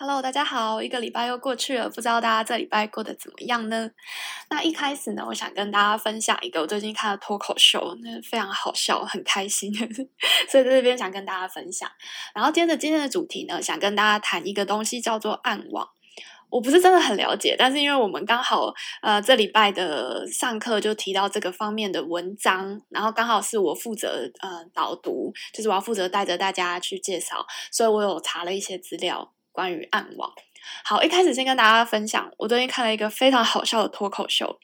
Hello，大家好，一个礼拜又过去了，不知道大家这礼拜过得怎么样呢？那一开始呢，我想跟大家分享一个我最近看的脱口秀，那非常好笑，很开心，所以在这边想跟大家分享。然后接着今天的主题呢，想跟大家谈一个东西，叫做暗网。我不是真的很了解，但是因为我们刚好呃这礼拜的上课就提到这个方面的文章，然后刚好是我负责呃导读，就是我要负责带着大家去介绍，所以我有查了一些资料。关于暗网，好，一开始先跟大家分享，我最近看了一个非常好笑的脱口秀，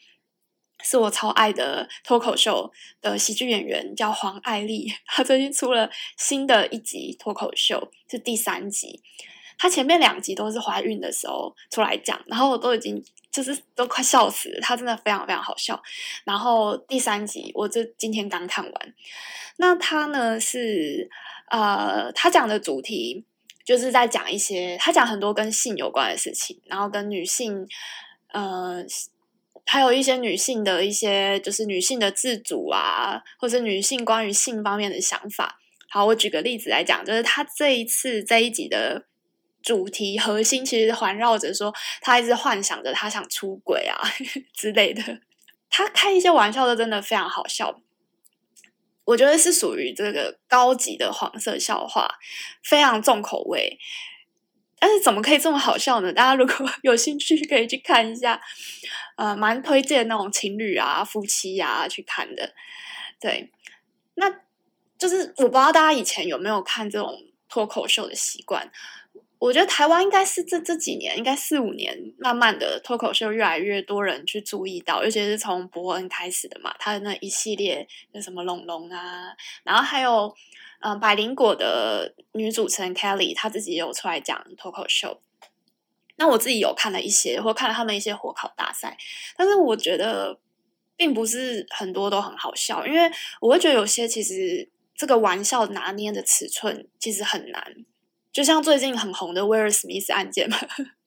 是我超爱的脱口秀的喜剧演员，叫黄爱丽，她最近出了新的一集脱口秀，是第三集。她前面两集都是怀孕的时候出来讲，然后我都已经就是都快笑死了，她真的非常非常好笑。然后第三集我就今天刚看完，那她呢是呃，她讲的主题。就是在讲一些，他讲很多跟性有关的事情，然后跟女性，呃，还有一些女性的一些，就是女性的自主啊，或者女性关于性方面的想法。好，我举个例子来讲，就是他这一次这一集的主题核心，其实环绕着说，他一直幻想着他想出轨啊 之类的。他开一些玩笑都真的非常好笑。我觉得是属于这个高级的黄色笑话，非常重口味。但是怎么可以这么好笑呢？大家如果 有兴趣，可以去看一下。呃，蛮推荐那种情侣啊、夫妻啊去看的。对，那就是我不知道大家以前有没有看这种脱口秀的习惯。我觉得台湾应该是这这几年，应该四五年，慢慢的脱口秀越来越多人去注意到，尤其是从伯恩开始的嘛，他的那一系列那什么龙龙啊，然后还有嗯、百灵果的女主持人 Kelly，她自己也有出来讲脱口秀。那我自己有看了一些，或看了他们一些火烤大赛，但是我觉得并不是很多都很好笑，因为我会觉得有些其实这个玩笑拿捏的尺寸其实很难。就像最近很红的威尔史密斯案件嘛，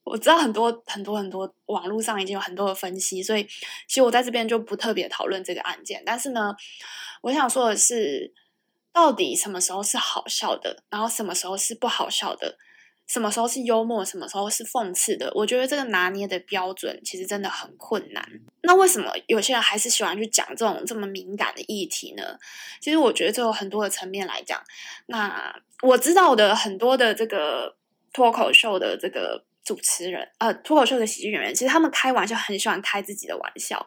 我知道很多很多很多网络上已经有很多的分析，所以其实我在这边就不特别讨论这个案件。但是呢，我想说的是，到底什么时候是好笑的，然后什么时候是不好笑的？什么时候是幽默，什么时候是讽刺的？我觉得这个拿捏的标准其实真的很困难。那为什么有些人还是喜欢去讲这种这么敏感的议题呢？其实我觉得这有很多的层面来讲。那我知道的很多的这个脱口秀的这个。主持人，呃，脱口秀的喜剧演员，其实他们开玩笑很喜欢开自己的玩笑，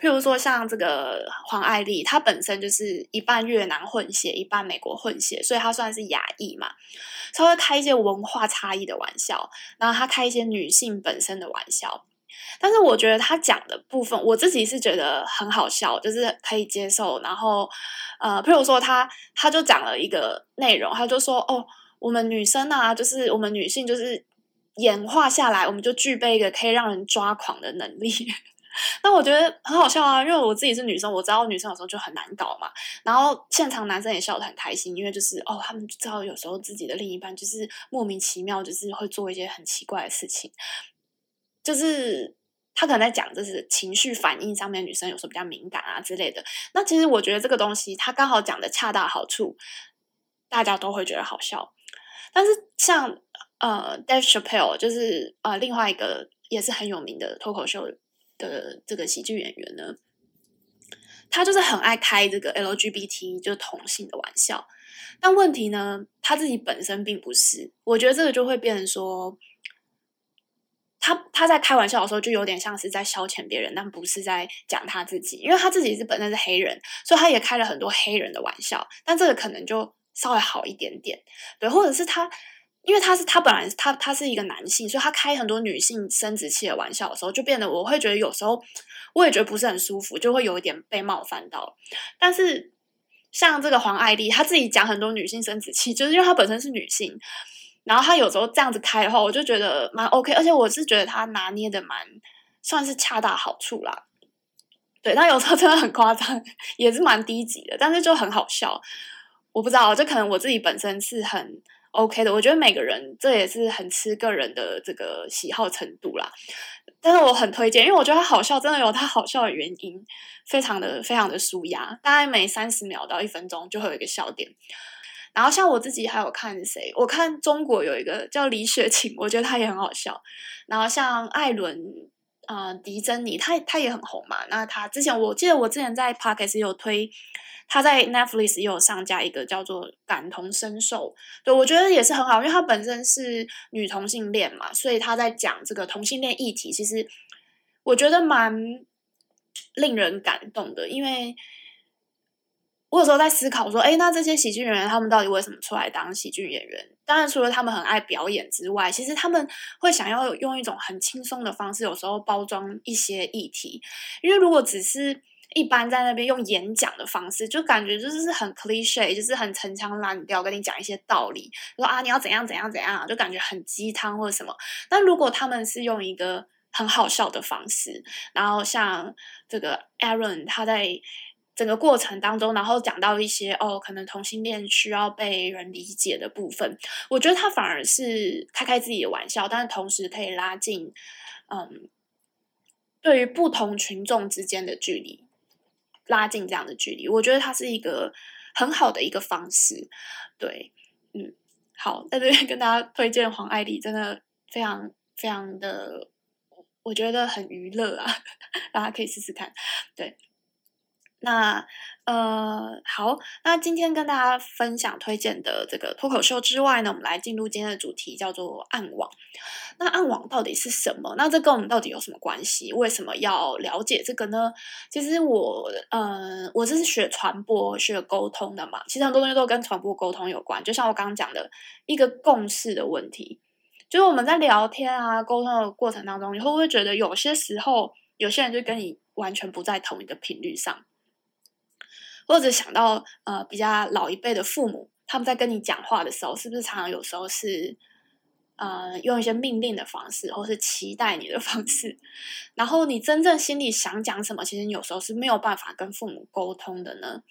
譬如说像这个黄爱丽，她本身就是一半越南混血，一半美国混血，所以她算是亚裔嘛，她会开一些文化差异的玩笑，然后她开一些女性本身的玩笑，但是我觉得她讲的部分，我自己是觉得很好笑，就是可以接受，然后，呃，譬如说她，她就讲了一个内容，她就说，哦，我们女生啊，就是我们女性就是。演化下来，我们就具备一个可以让人抓狂的能力。那我觉得很好笑啊，因为我自己是女生，我知道女生有时候就很难搞嘛。然后现场男生也笑得很开心，因为就是哦，他们知道有时候自己的另一半就是莫名其妙，就是会做一些很奇怪的事情。就是他可能在讲，就是情绪反应上面，女生有时候比较敏感啊之类的。那其实我觉得这个东西，他刚好讲的恰到好处，大家都会觉得好笑。但是像。呃，Dave Chappelle 就是呃另外一个也是很有名的脱口秀的这个喜剧演员呢，他就是很爱开这个 LGBT 就同性的玩笑，但问题呢，他自己本身并不是，我觉得这个就会变成说，他他在开玩笑的时候就有点像是在消遣别人，但不是在讲他自己，因为他自己是本身是黑人，所以他也开了很多黑人的玩笑，但这个可能就稍微好一点点，对，或者是他。因为他是他本来他他是一个男性，所以他开很多女性生殖器的玩笑的时候，就变得我会觉得有时候我也觉得不是很舒服，就会有一点被冒犯到。但是像这个黄爱丽，她自己讲很多女性生殖器，就是因为她本身是女性，然后她有时候这样子开的话，我就觉得蛮 OK，而且我是觉得她拿捏的蛮算是恰到好处啦。对，但有时候真的很夸张，也是蛮低级的，但是就很好笑。我不知道，就可能我自己本身是很。OK 的，我觉得每个人这也是很吃个人的这个喜好程度啦。但是我很推荐，因为我觉得他好笑，真的有他好笑的原因，非常的非常的舒压，大概每三十秒到一分钟就会有一个笑点。然后像我自己还有看谁，我看中国有一个叫李雪琴，我觉得她也很好笑。然后像艾伦。啊、呃，狄珍妮，她她也很红嘛。那她之前，我记得我之前在 Podcast 有推，她在 Netflix 也有上架一个叫做《感同身受》，对，我觉得也是很好，因为她本身是女同性恋嘛，所以她在讲这个同性恋议题，其实我觉得蛮令人感动的，因为。我有时候在思考说，哎，那这些喜剧演员他们到底为什么出来当喜剧演员？当然，除了他们很爱表演之外，其实他们会想要用一种很轻松的方式，有时候包装一些议题。因为如果只是一般在那边用演讲的方式，就感觉就是很 cliche，就是很陈腔滥调，跟你讲一些道理，说啊你要怎样怎样怎样，就感觉很鸡汤或者什么。但如果他们是用一个很好笑的方式，然后像这个 Aaron 他在。整个过程当中，然后讲到一些哦，可能同性恋需要被人理解的部分，我觉得他反而是开开自己的玩笑，但是同时可以拉近，嗯，对于不同群众之间的距离，拉近这样的距离，我觉得他是一个很好的一个方式。对，嗯，好，在这边跟大家推荐黄爱丽，真的非常非常的，我觉得很娱乐啊，大家可以试试看，对。那呃好，那今天跟大家分享推荐的这个脱口秀之外呢，我们来进入今天的主题，叫做暗网。那暗网到底是什么？那这跟我们到底有什么关系？为什么要了解这个呢？其实我呃，我这是学传播、学沟通的嘛，其实很多东西都跟传播沟通有关。就像我刚刚讲的一个共识的问题，就是我们在聊天啊、沟通的过程当中，你会不会觉得有些时候有些人就跟你完全不在同一个频率上？或者想到呃比较老一辈的父母，他们在跟你讲话的时候，是不是常常有时候是呃用一些命令的方式，或是期待你的 方式，然后你真正心里想讲什么，其实你有时候是没有办法跟父母沟通的呢？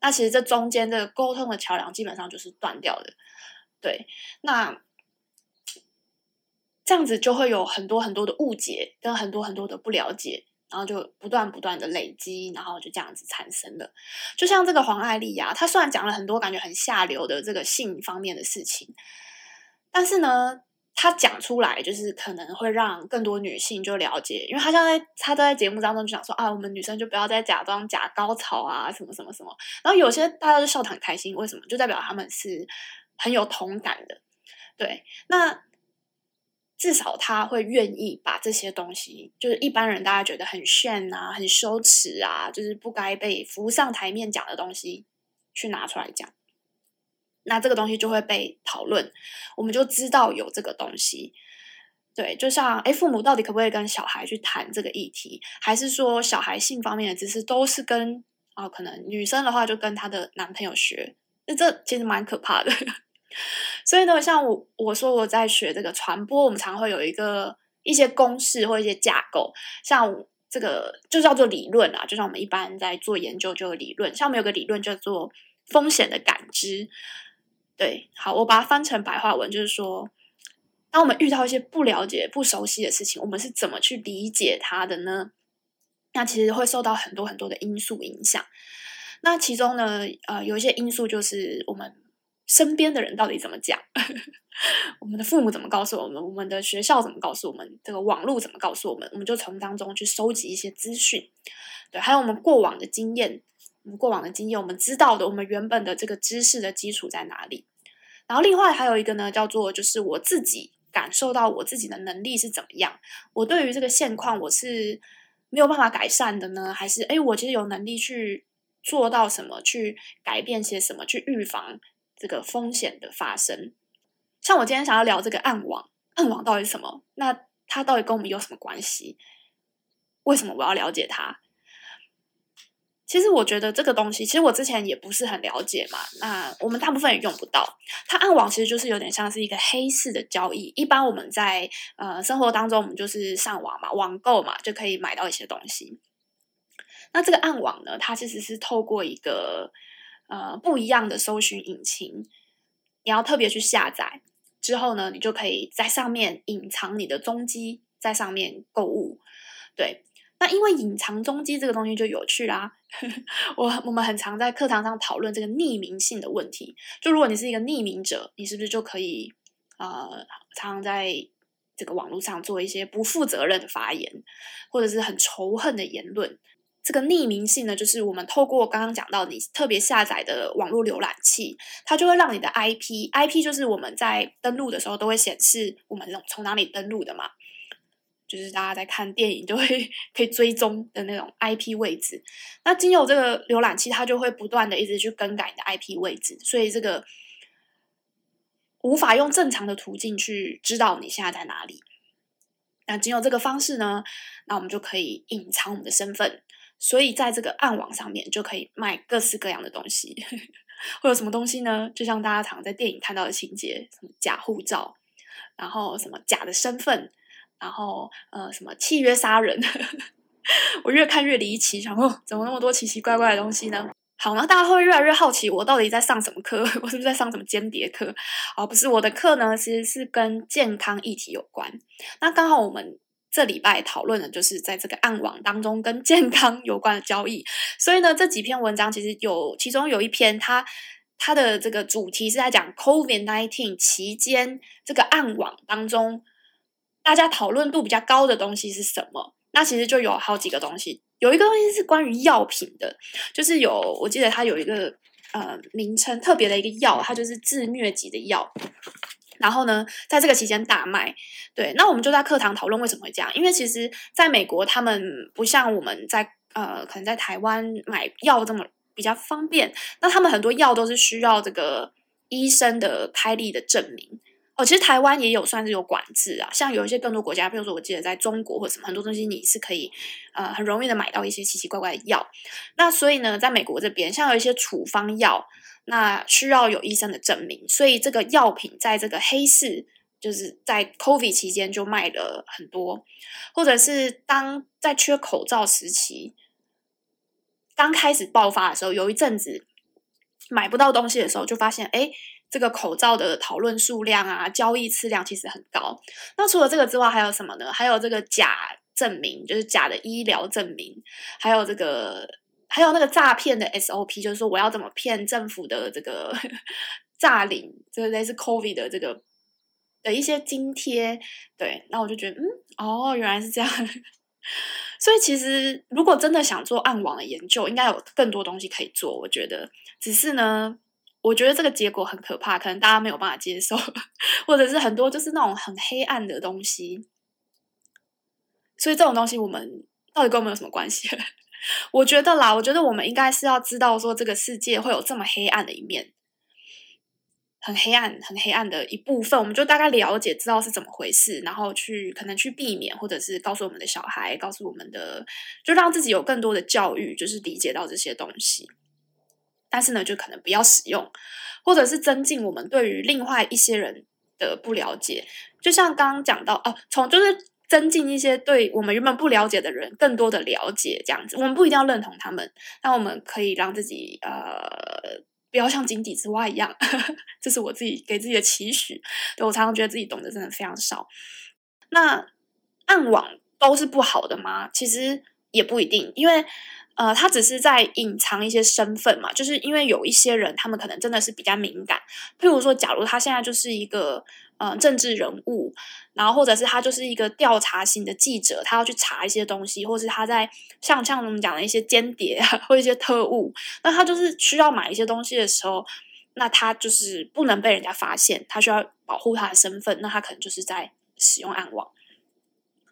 那其实这中间的沟通的桥梁基本上就是断掉的。对，那这样子就会有很多很多的误解，跟很多很多的不了解。然后就不断不断的累积，然后就这样子产生了。就像这个黄爱莉呀，她虽然讲了很多感觉很下流的这个性方面的事情，但是呢，她讲出来就是可能会让更多女性就了解，因为她现在她都在节目当中就讲说啊，我们女生就不要再假装假高潮啊，什么什么什么。然后有些大家就笑得很开心，为什么？就代表他们是很有同感的。对，那。至少他会愿意把这些东西，就是一般人大家觉得很炫啊、很羞耻啊，就是不该被浮上台面讲的东西，去拿出来讲。那这个东西就会被讨论，我们就知道有这个东西。对，就像诶，父母到底可不可以跟小孩去谈这个议题，还是说小孩性方面的知识都是跟啊、可能女生的话就跟她的男朋友学，那这其实蛮可怕的。所以呢，像我我说我在学这个传播，我们常会有一个一些公式或一些架构，像这个就叫做理论啊，就像我们一般在做研究就有理论，像我们有个理论叫做风险的感知。对，好，我把它翻成白话文，就是说，当我们遇到一些不了解、不熟悉的事情，我们是怎么去理解它的呢？那其实会受到很多很多的因素影响。那其中呢，呃，有一些因素就是我们。身边的人到底怎么讲？我们的父母怎么告诉我们？我们的学校怎么告诉我们？这个网络怎么告诉我们？我们就从当中去收集一些资讯，对，还有我们过往的经验，我们过往的经验，我们知道的，我们原本的这个知识的基础在哪里？然后另外还有一个呢，叫做就是我自己感受到我自己的能力是怎么样？我对于这个现况我是没有办法改善的呢，还是诶，我其实有能力去做到什么？去改变些什么？去预防？这个风险的发生，像我今天想要聊这个暗网，暗网到底是什么？那它到底跟我们有什么关系？为什么我要了解它？其实我觉得这个东西，其实我之前也不是很了解嘛。那我们大部分也用不到。它暗网其实就是有点像是一个黑市的交易。一般我们在呃生活当中，我们就是上网嘛，网购嘛，就可以买到一些东西。那这个暗网呢，它其实是透过一个。呃，不一样的搜寻引擎，你要特别去下载之后呢，你就可以在上面隐藏你的踪迹，在上面购物。对，那因为隐藏踪迹这个东西就有趣啦。我我们很常在课堂上讨论这个匿名性的问题。就如果你是一个匿名者，你是不是就可以呃，常常在这个网络上做一些不负责任的发言，或者是很仇恨的言论？这个匿名性呢，就是我们透过刚刚讲到你特别下载的网络浏览器，它就会让你的 IP，IP 就是我们在登录的时候都会显示我们从哪里登录的嘛。就是大家在看电影就会可以追踪的那种 IP 位置，那经由这个浏览器，它就会不断的一直去更改你的 IP 位置，所以这个无法用正常的途径去知道你现在在哪里。那仅有这个方式呢，那我们就可以隐藏我们的身份，所以在这个暗网上面就可以卖各式各样的东西。会有什么东西呢？就像大家常在电影看到的情节，什么假护照，然后什么假的身份。然后，呃，什么契约杀人？我越看越离奇，想说怎么那么多奇奇怪怪的东西呢？好，然后大家会越来越好奇，我到底在上什么课？我是不是在上什么间谍课？哦，不是，我的课呢，其实是跟健康议题有关。那刚好我们这礼拜讨论的就是在这个暗网当中跟 健康有关的交易，所以呢，这几篇文章其实有，其中有一篇它它的这个主题是在讲 COVID-19 期间这个暗网当中。大家讨论度比较高的东西是什么？那其实就有好几个东西，有一个东西是关于药品的，就是有我记得它有一个呃名称特别的一个药，它就是自疟疾的药。然后呢，在这个期间大卖。对，那我们就在课堂讨论为什么会这样，因为其实在美国，他们不像我们在呃可能在台湾买药这么比较方便，那他们很多药都是需要这个医生的开立的证明。哦，其实台湾也有算是有管制啊，像有一些更多国家，比如说我记得在中国或者什么很多东西，你是可以呃很容易的买到一些奇奇怪怪的药。那所以呢，在美国这边，像有一些处方药，那需要有医生的证明，所以这个药品在这个黑市，就是在 COVID 期间就卖了很多，或者是当在缺口罩时期刚开始爆发的时候，有一阵子买不到东西的时候，就发现哎。诶这个口罩的讨论数量啊，交易次量其实很高。那除了这个之外，还有什么呢？还有这个假证明，就是假的医疗证明，还有这个，还有那个诈骗的 SOP，就是说我要怎么骗政府的这个 诈领，这个类似 COVID 的这个的一些津贴。对，那我就觉得，嗯，哦，原来是这样。所以其实如果真的想做暗网的研究，应该有更多东西可以做。我觉得，只是呢。我觉得这个结果很可怕，可能大家没有办法接受，或者是很多就是那种很黑暗的东西。所以这种东西，我们到底跟我们有什么关系？我觉得啦，我觉得我们应该是要知道说，这个世界会有这么黑暗的一面，很黑暗、很黑暗的一部分，我们就大概了解、知道是怎么回事，然后去可能去避免，或者是告诉我们的小孩，告诉我们的，就让自己有更多的教育，就是理解到这些东西。但是呢，就可能不要使用，或者是增进我们对于另外一些人的不了解。就像刚刚讲到哦，从就是增进一些对我们原本不了解的人更多的了解，这样子。我们不一定要认同他们，但我们可以让自己呃，不要像井底之蛙一样。这是我自己给自己的期许。对，我常常觉得自己懂得真的非常少。那暗网都是不好的吗？其实也不一定，因为。呃，他只是在隐藏一些身份嘛，就是因为有一些人，他们可能真的是比较敏感。譬如说，假如他现在就是一个呃政治人物，然后或者是他就是一个调查型的记者，他要去查一些东西，或是他在像像我们讲的一些间谍，或一些特务，那他就是需要买一些东西的时候，那他就是不能被人家发现，他需要保护他的身份，那他可能就是在使用暗网。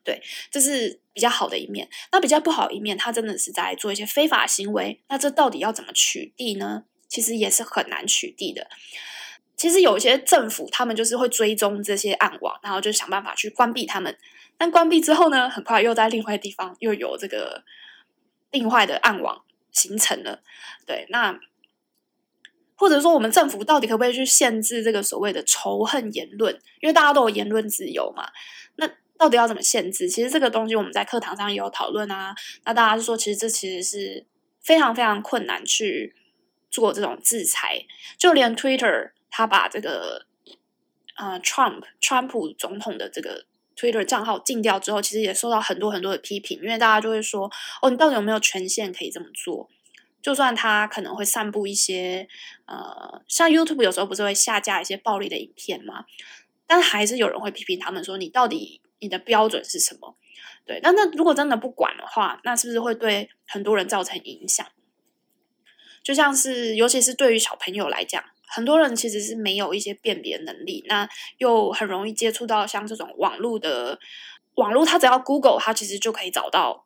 对，这是比较好的一面。那比较不好一面，他真的是在做一些非法行为。那这到底要怎么取缔呢？其实也是很难取缔的。其实有一些政府，他们就是会追踪这些暗网，然后就想办法去关闭他们。但关闭之后呢，很快又在另外地方又有这个另外的暗网形成了。对，那或者说我们政府到底可不可以去限制这个所谓的仇恨言论？因为大家都有言论自由嘛。到底要怎么限制？其实这个东西我们在课堂上也有讨论啊。那大家就说，其实这其实是非常非常困难去做这种制裁。就连 Twitter，他把这个呃 Trump 川普总统的这个 Twitter 账号禁掉之后，其实也受到很多很多的批评，因为大家就会说：“哦，你到底有没有权限可以这么做？”就算他可能会散布一些呃，像 YouTube 有时候不是会下架一些暴力的影片吗？但还是有人会批评他们说：“你到底你的标准是什么？”对，那那如果真的不管的话，那是不是会对很多人造成影响？就像是，尤其是对于小朋友来讲，很多人其实是没有一些辨别能力，那又很容易接触到像这种网络的网络，他只要 Google，他其实就可以找到。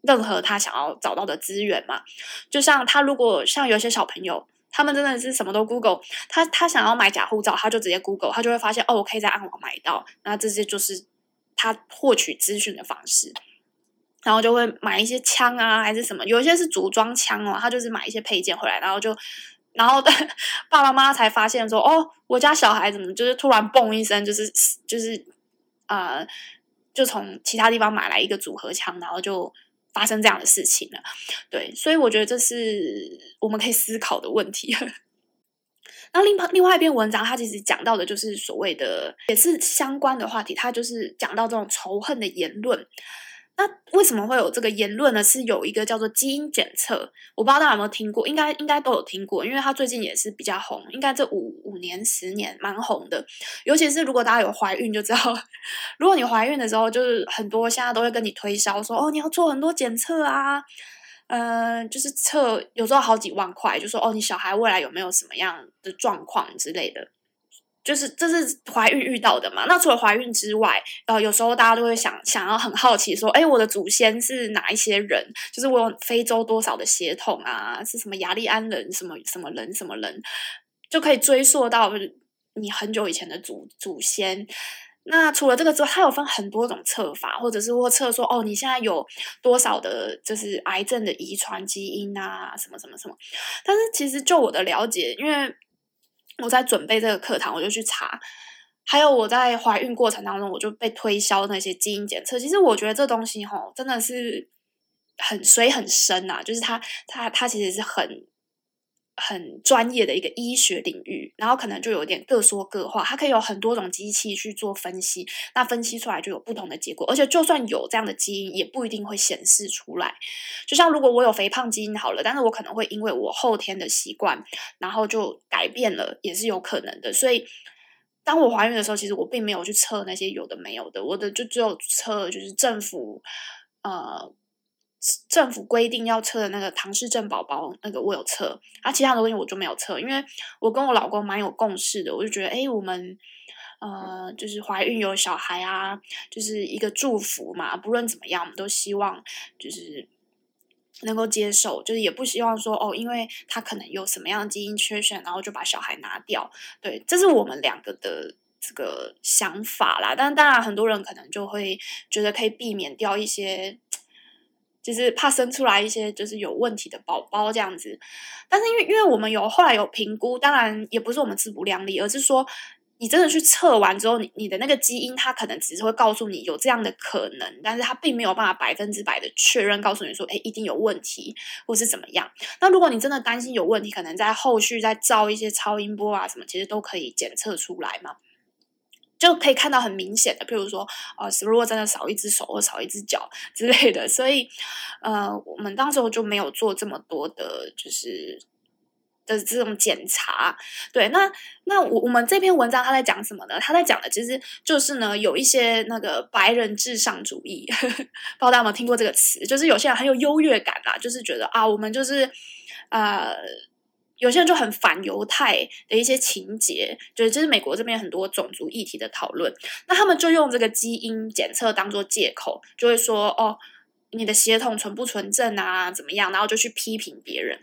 任何他想要找到的资源嘛，就像他如果像有些小朋友，他们真的是什么都 Google，他他想要买假护照，他就直接 Google，他就会发现哦，我可以在暗网买到，那这些就是他获取资讯的方式，然后就会买一些枪啊，还是什么，有一些是组装枪哦，他就是买一些配件回来，然后就，然后 爸爸妈妈才发现说，哦，我家小孩怎么就是突然嘣一声，就是就是呃，就从其他地方买来一个组合枪，然后就。发生这样的事情了，对，所以我觉得这是我们可以思考的问题。那另另外一篇文章，它其实讲到的就是所谓的，也是相关的话题，它就是讲到这种仇恨的言论。那为什么会有这个言论呢？是有一个叫做基因检测，我不知道大家有没有听过，应该应该都有听过，因为它最近也是比较红，应该这五五年十年蛮红的。尤其是如果大家有怀孕就知道，如果你怀孕的时候，就是很多现在都会跟你推销说，哦，你要做很多检测啊，嗯、呃，就是测有时候好几万块，就说哦，你小孩未来有没有什么样的状况之类的。就是这是怀孕遇到的嘛？那除了怀孕之外，呃，有时候大家都会想想要很好奇说，哎，我的祖先是哪一些人？就是我有非洲多少的血统啊？是什么雅利安人？什么什么人？什么人？就可以追溯到你很久以前的祖祖先。那除了这个之外，它有分很多种测法，或者是或测说，哦，你现在有多少的，就是癌症的遗传基因啊？什么什么什么？但是其实就我的了解，因为。我在准备这个课堂，我就去查，还有我在怀孕过程当中，我就被推销那些基因检测。其实我觉得这东西吼，真的是很水很深呐，就是它它它其实是很很专业的一个医学领域，然后可能就有点各说各话。它可以有很多种机器去做分析，那分析出来就有不同的结果。而且就算有这样的基因，也不一定会显示出来。就像如果我有肥胖基因好了，但是我可能会因为我后天的习惯，然后就改变了，也是有可能的。所以当我怀孕的时候，其实我并没有去测那些有的没有的，我的就只有测就是政府呃。政府规定要测的那个唐氏症宝宝，那个我有测，啊，其他的东西我就没有测，因为我跟我老公蛮有共识的，我就觉得，哎，我们呃，就是怀孕有小孩啊，就是一个祝福嘛，不论怎么样，我们都希望就是能够接受，就是也不希望说哦，因为他可能有什么样的基因缺陷，然后就把小孩拿掉，对，这是我们两个的这个想法啦。但当然，很多人可能就会觉得可以避免掉一些。就是怕生出来一些就是有问题的宝宝这样子，但是因为因为我们有后来有评估，当然也不是我们自不量力，而是说你真的去测完之后，你你的那个基因它可能只是会告诉你有这样的可能，但是它并没有办法百分之百的确认告诉你说，诶，一定有问题或是怎么样。那如果你真的担心有问题，可能在后续再照一些超音波啊什么，其实都可以检测出来嘛。就可以看到很明显的，譬如说，呃，如果真的少一只手或少一只脚 之类的，所以，呃，我们当时候就没有做这么多的，就是的这种检查。对，那那我我们这篇文章他在讲什么呢？他在讲的其实就是呢，有一些那个白人至上主义，呵呵，不知道大家有没有听过这个词？就是有些人很有优越感啦，就是觉得啊，我们就是呃。有些人就很反犹太的一些情节，就是就是美国这边很多种族议题的讨论，那他们就用这个基因检测当做借口，就会说哦，你的血统纯不纯正啊，怎么样，然后就去批评别人。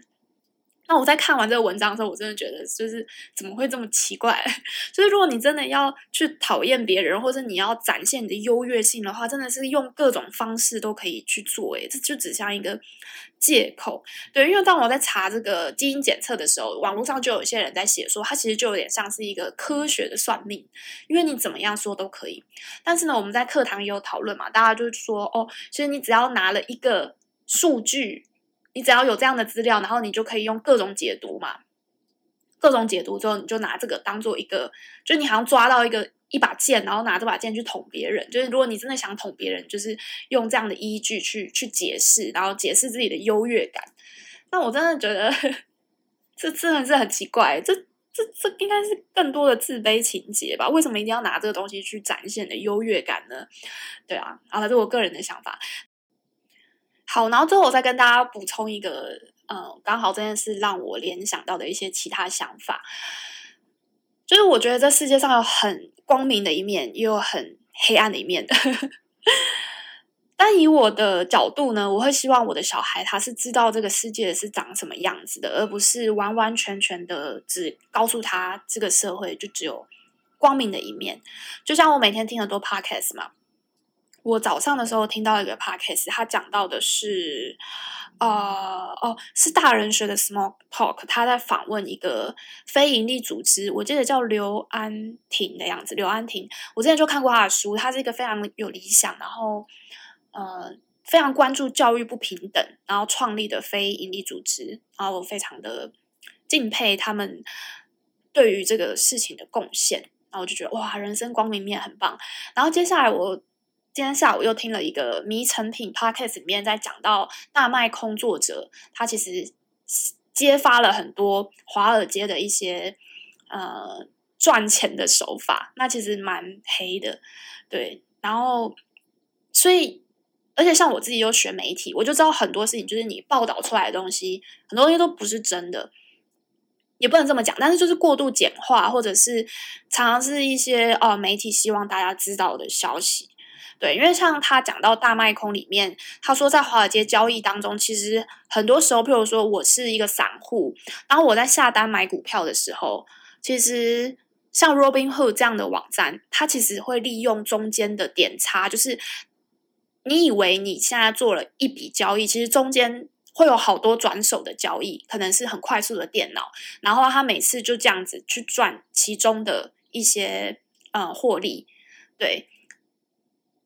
那我在看完这个文章的时候，我真的觉得就是怎么会这么奇怪？就是如果你真的要去讨厌别人，或者你要展现你的优越性的话，真的是用各种方式都可以去做。诶，这就只像一个借口。对，因为当我在查这个基因检测的时候，网络上就有一些人在写说，它其实就有点像是一个科学的算命，因为你怎么样说都可以。但是呢，我们在课堂也有讨论嘛，大家就说哦，其实你只要拿了一个数据。你只要有这样的资料，然后你就可以用各种解读嘛，各种解读之后，你就拿这个当做一个，就你好像抓到一个一把剑，然后拿这把剑去捅别人。就是如果你真的想捅别人，就是用这样的依据去去解释，然后解释自己的优越感。那我真的觉得这真的是很奇怪，这这这应该是更多的自卑情节吧？为什么一定要拿这个东西去展现的优越感呢？对啊，啊，这是我个人的想法。好，然后最后我再跟大家补充一个，嗯，刚好这件事让我联想到的一些其他想法，就是我觉得这世界上有很光明的一面，也有很黑暗的一面的。但以我的角度呢，我会希望我的小孩他是知道这个世界是长什么样子的，而不是完完全全的只告诉他这个社会就只有光明的一面。就像我每天听很多 podcast 嘛。我早上的时候听到一个 podcast，他讲到的是，呃，哦，是大人学的 Small Talk，他在访问一个非营利组织，我记得叫刘安婷的样子。刘安婷，我之前就看过他的书，他是一个非常有理想，然后呃，非常关注教育不平等，然后创立的非营利组织，然后我非常的敬佩他们对于这个事情的贡献，然后我就觉得哇，人生光明面很棒。然后接下来我。今天下午又听了一个迷成品 podcast 里面在讲到大卖空作者，他其实揭发了很多华尔街的一些呃赚钱的手法，那其实蛮黑的，对。然后，所以，而且像我自己又学媒体，我就知道很多事情，就是你报道出来的东西，很多东西都不是真的，也不能这么讲，但是就是过度简化，或者是常常是一些呃媒体希望大家知道的消息。对，因为像他讲到大卖空里面，他说在华尔街交易当中，其实很多时候，譬如说我是一个散户，然后我在下单买股票的时候，其实像 Robinhood 这样的网站，它其实会利用中间的点差，就是你以为你现在做了一笔交易，其实中间会有好多转手的交易，可能是很快速的电脑，然后他每次就这样子去赚其中的一些呃获利，对。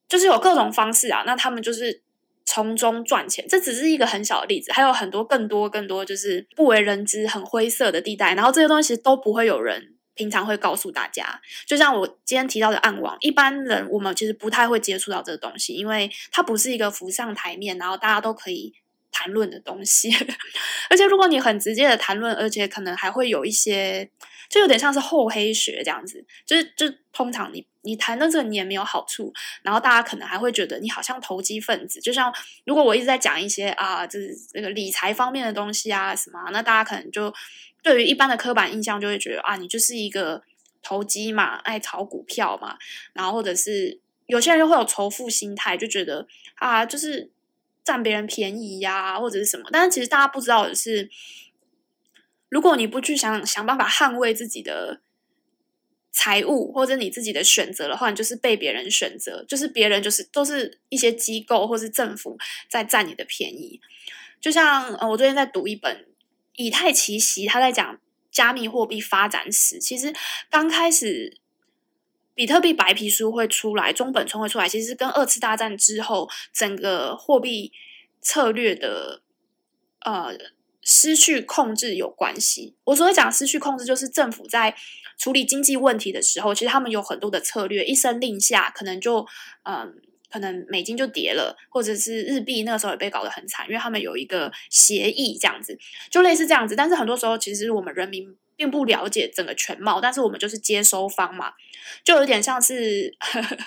就是有各种方式啊，那他们就是从中赚钱。这只是一个很小的例子，还有很多更多更多，就是不为人知、很灰色的地带。然后这些东西都不会有人平常会告诉大家。就像我今天提到的暗网，一般人我们其实不太会接触到这个东西，因为它不是一个浮上台面，然后大家都可以谈论的东西。而且如果你很直接的谈论，而且可能还会有一些。就有点像是厚黑学这样子，就是就通常你你谈的这个你也没有好处，然后大家可能还会觉得你好像投机分子。就像如果我一直在讲一些啊，就是这个理财方面的东西啊什么，那大家可能就对于一般的刻板印象就会觉得啊，你就是一个投机嘛，爱炒股票嘛，然后或者是有些人又会有仇富心态，就觉得啊，就是占别人便宜呀，或者是什么。但是其实大家不知道的是。如果你不去想想办法捍卫自己的财务或者你自己的选择的话，你就是被别人选择，就是别人就是都是一些机构或是政府在占你的便宜。就像呃，我最近在读一本以太奇袭，他在讲加密货币发展史。其实刚开始比特币白皮书会出来，中本聪会出来，其实跟二次大战之后整个货币策略的呃。失去控制有关系。我所谓讲失去控制，就是政府在处理经济问题的时候，其实他们有很多的策略，一声令下，可能就嗯，可能美金就跌了，或者是日币那个时候也被搞得很惨，因为他们有一个协议这样子，就类似这样子。但是很多时候，其实我们人民并不了解整个全貌，但是我们就是接收方嘛，就有点像是呵 呵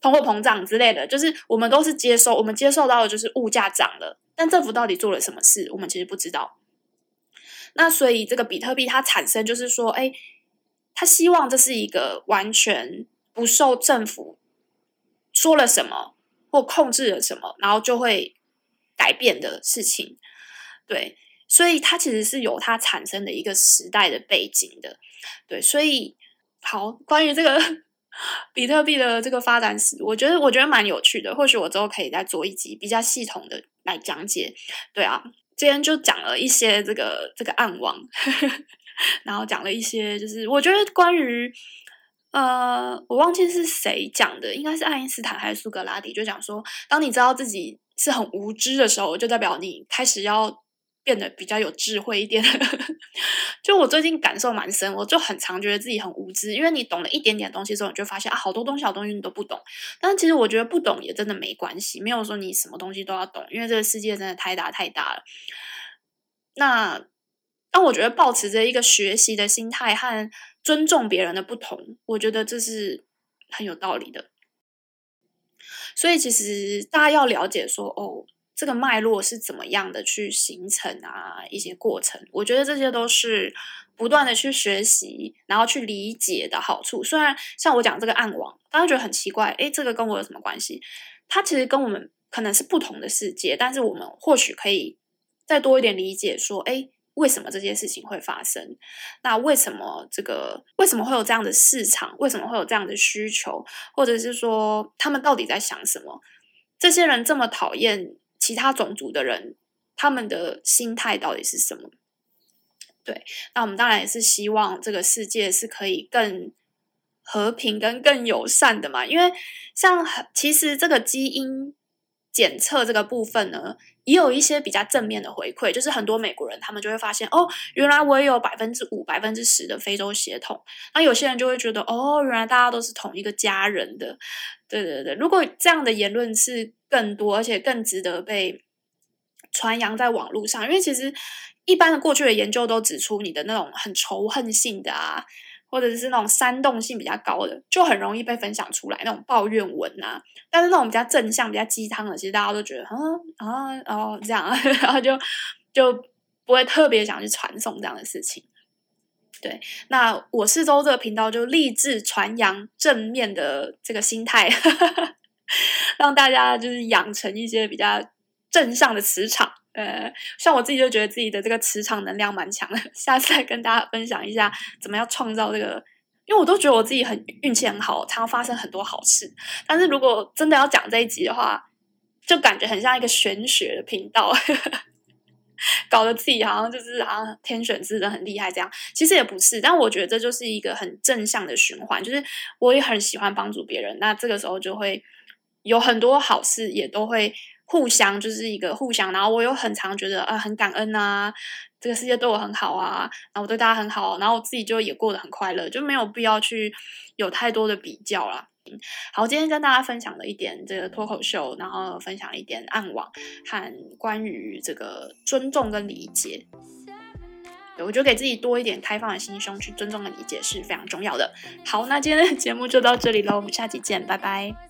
通货膨胀之类的，就是我们都是接收，我们接受到的就是物价涨了，但政府到底做了什么事，我们其实不知道。那所以这个比特币它产生，就是说，哎，他希望这是一个完全不受政府说了什么或控制了什么，然后就会改变的事情。对，所以它其实是有它产生的一个时代的背景的。对，所以好，关于这个 比特币的这个发展史，我觉得我觉得蛮有趣的。或许我之后可以再做一集比较系统的来讲解。对啊。今天就讲了一些这个这个暗网，然后讲了一些，就是我觉得关于呃，我忘记是谁讲的，应该是爱因斯坦还是苏格拉底，就讲说，当你知道自己是很无知的时候，就代表你开始要变得比较有智慧一点。就我最近感受蛮深，我就很常觉得自己很无知，因为你懂了一点点东西之后，你就发现啊，好多东西、好东西你都不懂。但其实我觉得不懂也真的没关系，没有说你什么东西都要懂，因为这个世界真的太大太大了。那当我觉得保持着一个学习的心态和尊重别人的不同，我觉得这是很有道理的。所以其实大家要了解说，哦。这个脉络是怎么样的去形成啊？一些过程，我觉得这些都是不断的去学习，然后去理解的好处。虽然像我讲这个暗网，大家觉得很奇怪，诶，这个跟我有什么关系？它其实跟我们可能是不同的世界，但是我们或许可以再多一点理解，说，诶，为什么这件事情会发生？那为什么这个为什么会有这样的市场？为什么会有这样的需求？或者是说，他们到底在想什么？这些人这么讨厌。其他种族的人，他们的心态到底是什么？对，那我们当然也是希望这个世界是可以更和平跟更友善的嘛。因为像其实这个基因检测这个部分呢，也有一些比较正面的回馈，就是很多美国人他们就会发现，哦，原来我也有百分之五、百分之十的非洲血统。那有些人就会觉得，哦，原来大家都是同一个家人的。对对对，如果这样的言论是更多，而且更值得被传扬在网络上，因为其实一般的过去的研究都指出，你的那种很仇恨性的啊，或者是那种煽动性比较高的，就很容易被分享出来，那种抱怨文啊。但是那种比较正向、比较鸡汤的，其实大家都觉得，嗯啊哦这样，然后就就不会特别想去传送这样的事情。对，那我是周这个频道就立志传扬正面的这个心态，让大家就是养成一些比较正向的磁场。呃，像我自己就觉得自己的这个磁场能量蛮强的，下次再跟大家分享一下怎么样创造这个，因为我都觉得我自己很运气很好，常发生很多好事。但是如果真的要讲这一集的话，就感觉很像一个玄学的频道。搞得自己好像就是好像天选之人很厉害这样，其实也不是。但我觉得这就是一个很正向的循环，就是我也很喜欢帮助别人，那这个时候就会有很多好事，也都会互相就是一个互相。然后我又很常觉得啊，很感恩啊，这个世界对我很好啊，然后我对大家很好，然后我自己就也过得很快乐，就没有必要去有太多的比较啦。好，今天跟大家分享了一点这个脱口秀，然后分享一点暗网和关于这个尊重跟理解。对，我觉得给自己多一点开放的心胸去尊重跟理解是非常重要的。好，那今天的节目就到这里喽，我们下期见，拜拜。